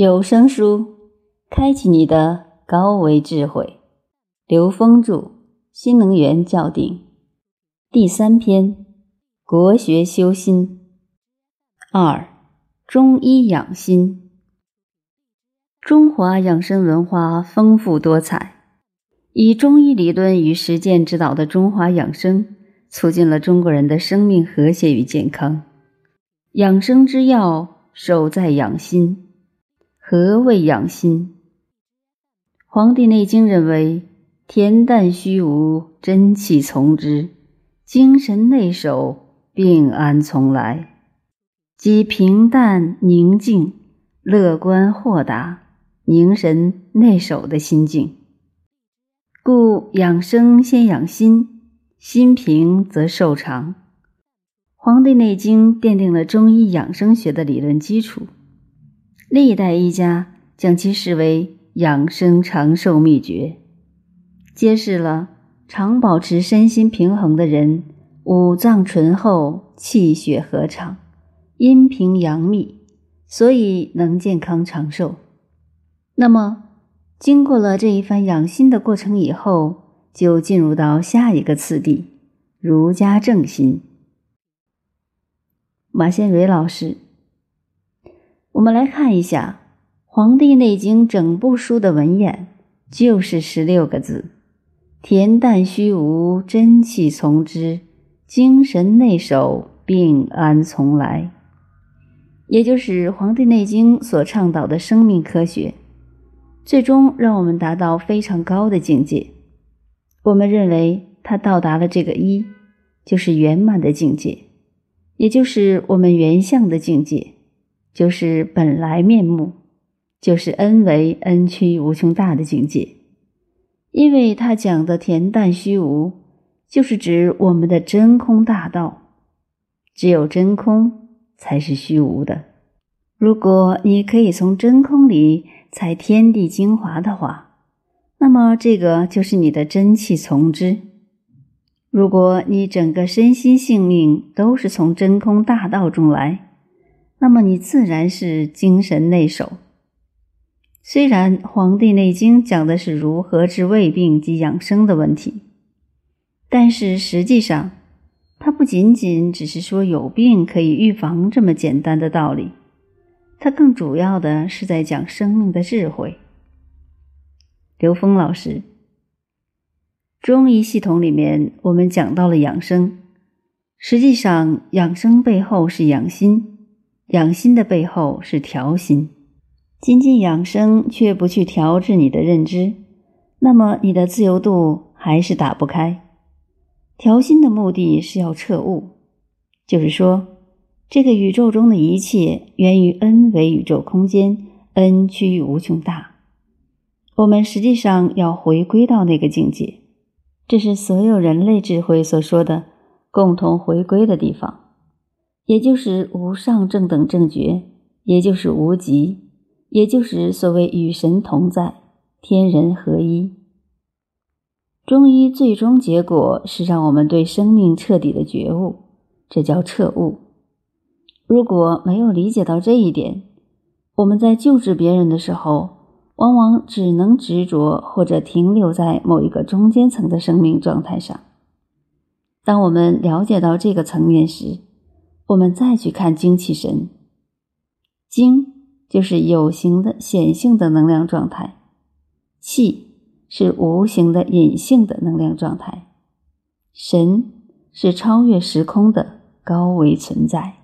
有声书，开启你的高维智慧。刘峰著《新能源教定》第三篇：国学修心。二、中医养心。中华养生文化丰富多彩，以中医理论与实践指导的中华养生，促进了中国人的生命和谐与健康。养生之要，首在养心。何谓养心？《黄帝内经》认为：恬淡虚无，真气从之；精神内守，病安从来。即平淡宁静、乐观豁达、凝神内守的心境。故养生先养心，心平则寿长。《黄帝内经》奠定了中医养生学的理论基础。历代医家将其视为养生长寿秘诀，揭示了常保持身心平衡的人，五脏醇厚，气血和畅，阴平阳秘，所以能健康长寿。那么，经过了这一番养心的过程以后，就进入到下一个次第——儒家正心。马先蕊老师。我们来看一下《黄帝内经》整部书的文眼，就是十六个字：恬淡虚无，真气从之；精神内守，病安从来。也就是《黄帝内经》所倡导的生命科学，最终让我们达到非常高的境界。我们认为，它到达了这个一，就是圆满的境界，也就是我们原相的境界。就是本来面目，就是恩为恩屈无穷大的境界。因为他讲的恬淡虚无，就是指我们的真空大道。只有真空才是虚无的。如果你可以从真空里采天地精华的话，那么这个就是你的真气从之。如果你整个身心性命都是从真空大道中来。那么你自然是精神内守。虽然《黄帝内经》讲的是如何治胃病及养生的问题，但是实际上，它不仅仅只是说有病可以预防这么简单的道理，它更主要的是在讲生命的智慧。刘峰老师，中医系统里面我们讲到了养生，实际上养生背后是养心。养心的背后是调心，仅仅养生却不去调制你的认知，那么你的自由度还是打不开。调心的目的是要彻悟，就是说，这个宇宙中的一切源于 n 为宇宙空间，n 趋于无穷大。我们实际上要回归到那个境界，这是所有人类智慧所说的共同回归的地方。也就是无上正等正觉，也就是无极，也就是所谓与神同在，天人合一。中医最终结果是让我们对生命彻底的觉悟，这叫彻悟。如果没有理解到这一点，我们在救治别人的时候，往往只能执着或者停留在某一个中间层的生命状态上。当我们了解到这个层面时，我们再去看精气神，精就是有形的显性的能量状态，气是无形的隐性的能量状态，神是超越时空的高维存在。